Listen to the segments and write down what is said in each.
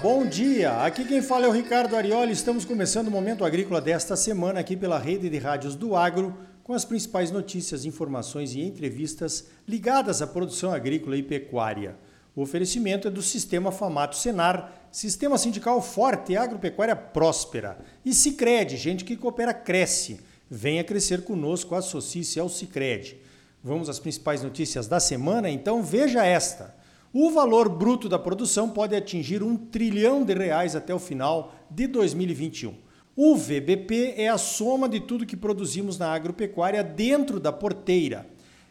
bom dia! Aqui quem fala é o Ricardo Arioli. Estamos começando o Momento Agrícola desta semana aqui pela rede de rádios do Agro, com as principais notícias, informações e entrevistas ligadas à produção agrícola e pecuária. O oferecimento é do Sistema Famato Senar, Sistema Sindical Forte e Agropecuária Próspera. E Cicred, gente que coopera cresce. Venha crescer conosco, associe-se ao Cicred. Vamos às principais notícias da semana? Então veja esta. O valor bruto da produção pode atingir um trilhão de reais até o final de 2021. O VBP é a soma de tudo que produzimos na agropecuária dentro da porteira.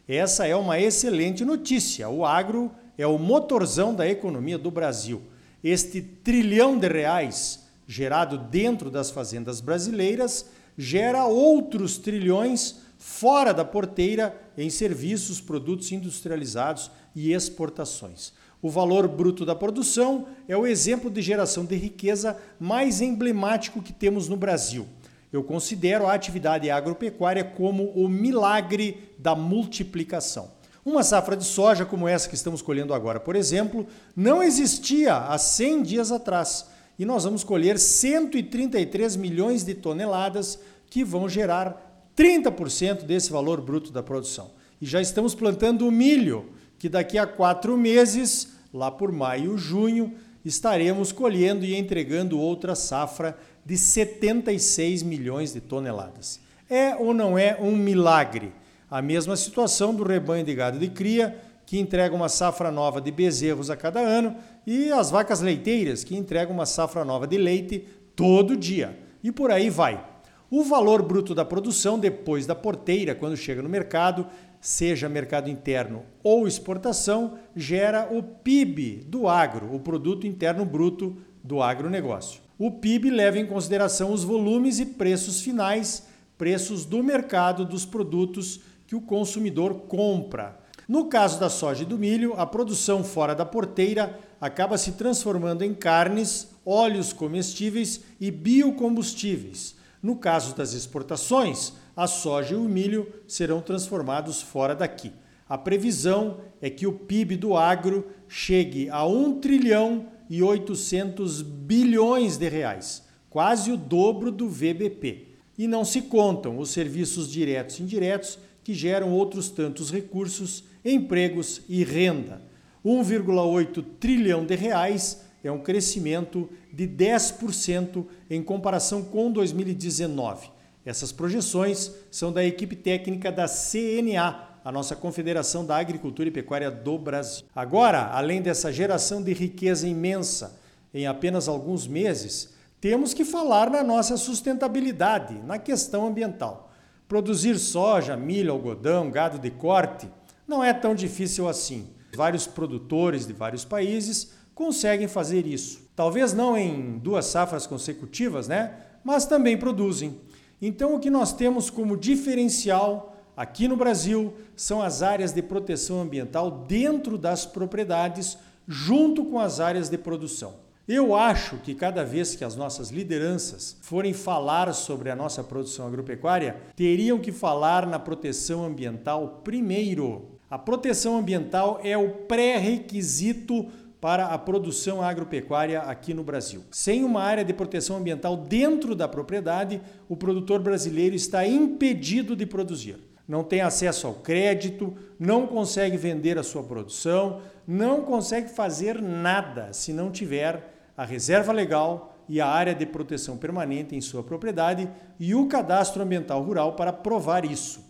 Essa é uma excelente notícia. O agro é o motorzão da economia do Brasil. Este trilhão de reais gerado dentro das fazendas brasileiras gera outros trilhões fora da porteira em serviços, produtos industrializados e exportações. O valor bruto da produção é o exemplo de geração de riqueza mais emblemático que temos no Brasil. Eu considero a atividade agropecuária como o milagre da multiplicação. Uma safra de soja como essa que estamos colhendo agora, por exemplo, não existia há 100 dias atrás. E nós vamos colher 133 milhões de toneladas que vão gerar 30% desse valor bruto da produção. E já estamos plantando o milho, que daqui a quatro meses, lá por maio, junho, estaremos colhendo e entregando outra safra de 76 milhões de toneladas. É ou não é um milagre? A mesma situação do rebanho de gado de cria, que entrega uma safra nova de bezerros a cada ano, e as vacas leiteiras, que entregam uma safra nova de leite todo dia. E por aí vai. O valor bruto da produção depois da porteira, quando chega no mercado, seja mercado interno ou exportação, gera o PIB do agro, o produto interno bruto do agronegócio. O PIB leva em consideração os volumes e preços finais, preços do mercado dos produtos que o consumidor compra. No caso da soja e do milho, a produção fora da porteira acaba se transformando em carnes, óleos comestíveis e biocombustíveis no caso das exportações, a soja e o milho serão transformados fora daqui. A previsão é que o PIB do agro chegue a 1 trilhão e 800 bilhões de reais, quase o dobro do VBP. E não se contam os serviços diretos e indiretos que geram outros tantos recursos, empregos e renda. 1,8 trilhão de reais é um crescimento de 10% em comparação com 2019. Essas projeções são da equipe técnica da CNA, a nossa Confederação da Agricultura e Pecuária do Brasil. Agora, além dessa geração de riqueza imensa em apenas alguns meses, temos que falar na nossa sustentabilidade, na questão ambiental. Produzir soja, milho, algodão, gado de corte não é tão difícil assim. Vários produtores de vários países conseguem fazer isso. Talvez não em duas safras consecutivas, né? Mas também produzem. Então o que nós temos como diferencial aqui no Brasil são as áreas de proteção ambiental dentro das propriedades, junto com as áreas de produção. Eu acho que cada vez que as nossas lideranças forem falar sobre a nossa produção agropecuária, teriam que falar na proteção ambiental primeiro. A proteção ambiental é o pré-requisito para a produção agropecuária aqui no Brasil. Sem uma área de proteção ambiental dentro da propriedade, o produtor brasileiro está impedido de produzir. Não tem acesso ao crédito, não consegue vender a sua produção, não consegue fazer nada se não tiver a reserva legal e a área de proteção permanente em sua propriedade e o cadastro ambiental rural para provar isso.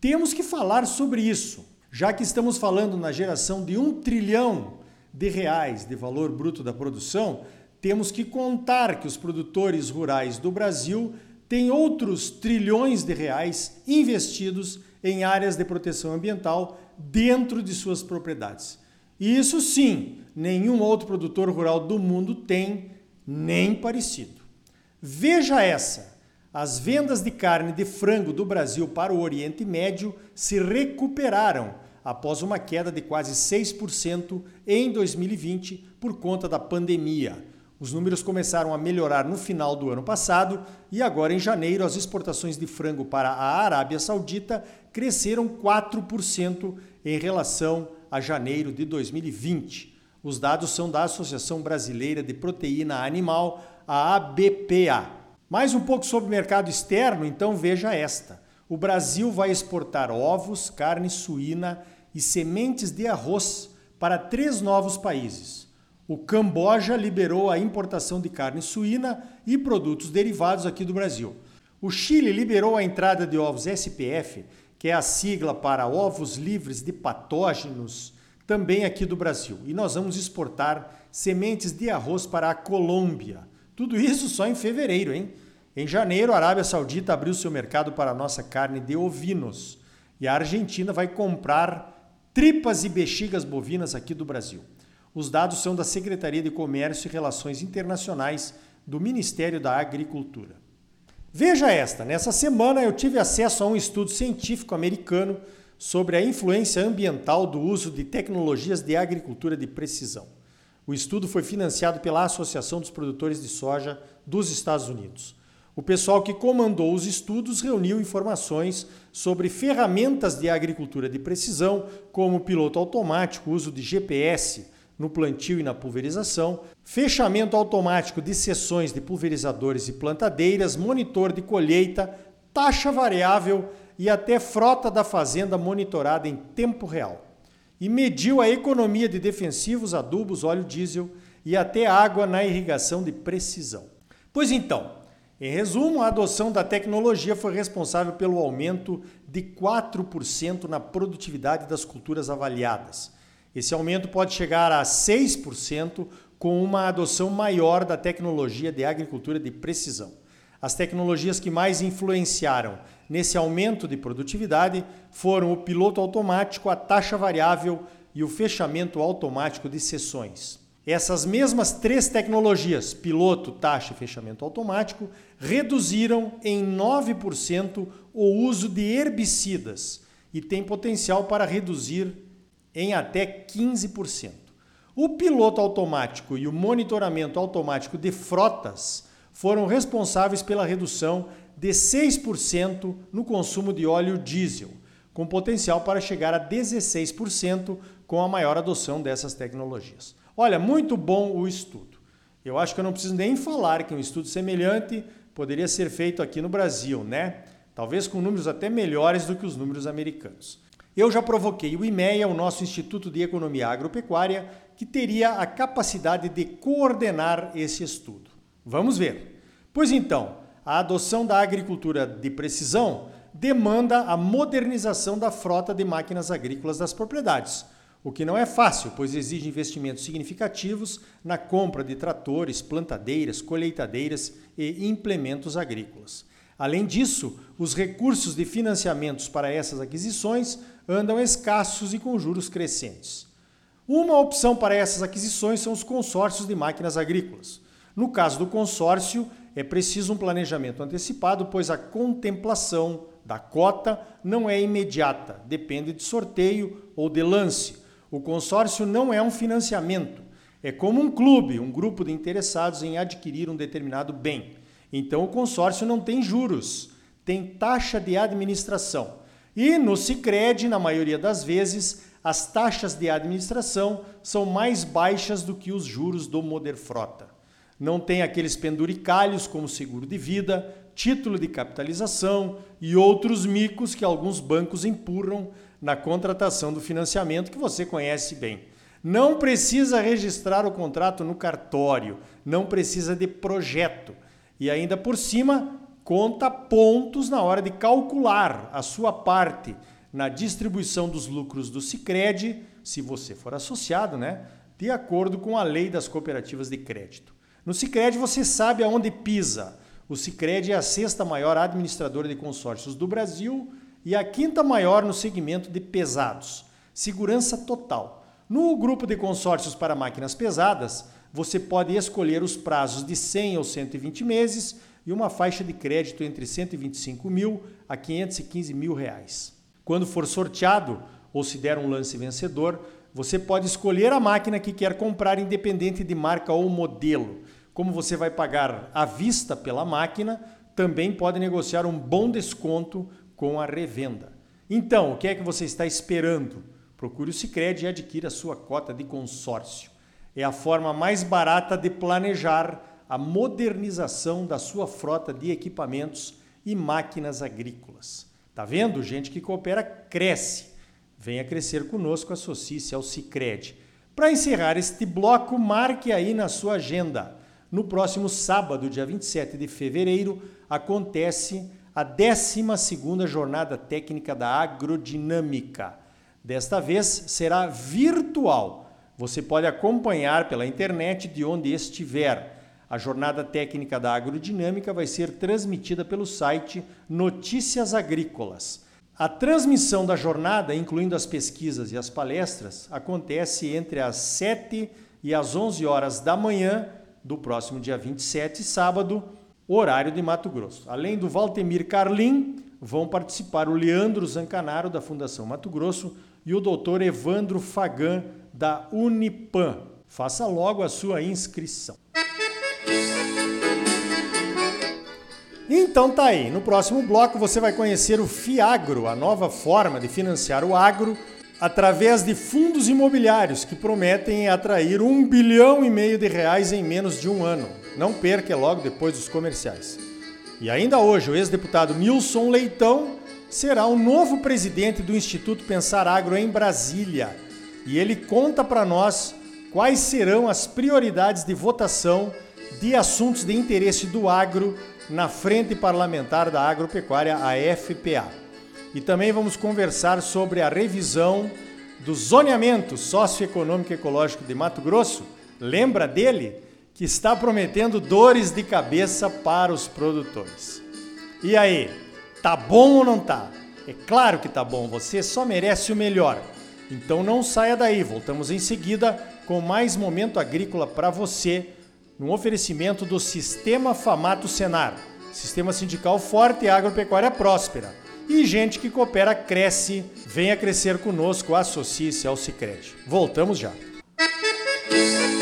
Temos que falar sobre isso, já que estamos falando na geração de um trilhão de reais de valor bruto da produção, temos que contar que os produtores rurais do Brasil têm outros trilhões de reais investidos em áreas de proteção ambiental dentro de suas propriedades. E isso sim, nenhum outro produtor rural do mundo tem, nem parecido. Veja essa: as vendas de carne de frango do Brasil para o Oriente Médio se recuperaram após uma queda de quase 6% em 2020 por conta da pandemia. Os números começaram a melhorar no final do ano passado e agora em janeiro as exportações de frango para a Arábia Saudita cresceram 4% em relação a janeiro de 2020. Os dados são da Associação Brasileira de Proteína Animal, a ABPA. Mais um pouco sobre o mercado externo, então veja esta. O Brasil vai exportar ovos, carne suína e sementes de arroz para três novos países. O Camboja liberou a importação de carne suína e produtos derivados aqui do Brasil. O Chile liberou a entrada de ovos SPF, que é a sigla para ovos livres de patógenos, também aqui do Brasil. E nós vamos exportar sementes de arroz para a Colômbia. Tudo isso só em fevereiro, hein? Em janeiro, a Arábia Saudita abriu seu mercado para a nossa carne de ovinos. E a Argentina vai comprar tripas e bexigas bovinas aqui do Brasil. Os dados são da Secretaria de Comércio e Relações Internacionais do Ministério da Agricultura. Veja esta: nessa semana eu tive acesso a um estudo científico americano sobre a influência ambiental do uso de tecnologias de agricultura de precisão. O estudo foi financiado pela Associação dos Produtores de Soja dos Estados Unidos. O pessoal que comandou os estudos reuniu informações sobre ferramentas de agricultura de precisão, como piloto automático, uso de GPS no plantio e na pulverização, fechamento automático de seções de pulverizadores e plantadeiras, monitor de colheita, taxa variável e até frota da fazenda monitorada em tempo real. E mediu a economia de defensivos, adubos, óleo diesel e até água na irrigação de precisão. Pois então, em resumo, a adoção da tecnologia foi responsável pelo aumento de 4% na produtividade das culturas avaliadas esse aumento pode chegar a 6% com uma adoção maior da tecnologia de agricultura de precisão. As tecnologias que mais influenciaram nesse aumento de produtividade foram o piloto automático, a taxa variável e o fechamento automático de sessões. Essas mesmas três tecnologias, piloto, taxa e fechamento automático, reduziram em 9% o uso de herbicidas e têm potencial para reduzir em até 15%. O piloto automático e o monitoramento automático de frotas foram responsáveis pela redução de 6% no consumo de óleo diesel, com potencial para chegar a 16% com a maior adoção dessas tecnologias. Olha, muito bom o estudo. Eu acho que eu não preciso nem falar que um estudo semelhante poderia ser feito aqui no Brasil, né? Talvez com números até melhores do que os números americanos. Eu já provoquei o IMEA, o nosso Instituto de Economia Agropecuária, que teria a capacidade de coordenar esse estudo. Vamos ver. Pois então, a adoção da agricultura de precisão demanda a modernização da frota de máquinas agrícolas das propriedades, o que não é fácil, pois exige investimentos significativos na compra de tratores, plantadeiras, colheitadeiras e implementos agrícolas. Além disso, os recursos de financiamentos para essas aquisições andam escassos e com juros crescentes. Uma opção para essas aquisições são os consórcios de máquinas agrícolas. No caso do consórcio, é preciso um planejamento antecipado, pois a contemplação da cota não é imediata, depende de sorteio ou de lance. O consórcio não é um financiamento, é como um clube, um grupo de interessados em adquirir um determinado bem. Então o consórcio não tem juros, tem taxa de administração. E no Sicredi, na maioria das vezes, as taxas de administração são mais baixas do que os juros do Moderfrota. Não tem aqueles penduricalhos como seguro de vida, título de capitalização e outros micos que alguns bancos empurram na contratação do financiamento que você conhece bem. Não precisa registrar o contrato no cartório, não precisa de projeto e ainda por cima conta pontos na hora de calcular a sua parte na distribuição dos lucros do Sicredi, se você for associado, né, de acordo com a lei das cooperativas de crédito. No Sicredi você sabe aonde pisa. O Sicredi é a sexta maior administradora de consórcios do Brasil e a quinta maior no segmento de pesados. Segurança total. No grupo de consórcios para máquinas pesadas, você pode escolher os prazos de 100 ou 120 meses e uma faixa de crédito entre 125 mil a 515 mil reais. Quando for sorteado ou se der um lance vencedor, você pode escolher a máquina que quer comprar, independente de marca ou modelo. Como você vai pagar à vista pela máquina, também pode negociar um bom desconto com a revenda. Então, o que é que você está esperando? Procure o Sicredi e adquira a sua cota de consórcio. é a forma mais barata de planejar a modernização da sua frota de equipamentos e máquinas agrícolas. Tá vendo? Gente que coopera cresce. Venha crescer conosco, associe-se ao Cicred. Para encerrar este bloco, marque aí na sua agenda. No próximo sábado, dia 27 de fevereiro, acontece a 12ª Jornada Técnica da Agrodinâmica. Desta vez será virtual você pode acompanhar pela internet de onde estiver. A jornada técnica da agrodinâmica vai ser transmitida pelo site Notícias Agrícolas. A transmissão da jornada, incluindo as pesquisas e as palestras, acontece entre as 7 e as 11 horas da manhã do próximo dia 27, sábado, horário de Mato Grosso. Além do Valtemir Carlim, vão participar o Leandro Zancanaro, da Fundação Mato Grosso, e o doutor Evandro Fagan, da Unipam. Faça logo a sua inscrição. Então tá aí, no próximo bloco você vai conhecer o Fiagro, a nova forma de financiar o agro através de fundos imobiliários que prometem atrair um bilhão e meio de reais em menos de um ano. Não perca, é logo depois dos comerciais. E ainda hoje, o ex-deputado Nilson Leitão será o novo presidente do Instituto Pensar Agro em Brasília e ele conta para nós quais serão as prioridades de votação de assuntos de interesse do agro na Frente Parlamentar da Agropecuária, a FPA. E também vamos conversar sobre a revisão do zoneamento socioeconômico e ecológico de Mato Grosso. Lembra dele? Que está prometendo dores de cabeça para os produtores. E aí, tá bom ou não tá? É claro que tá bom, você só merece o melhor. Então não saia daí, voltamos em seguida com mais momento agrícola para você, no oferecimento do Sistema Famato Senar, Sistema Sindical Forte e Agropecuária Próspera e gente que coopera cresce. Venha crescer conosco, associe-se ao Sicredi. Voltamos já. Música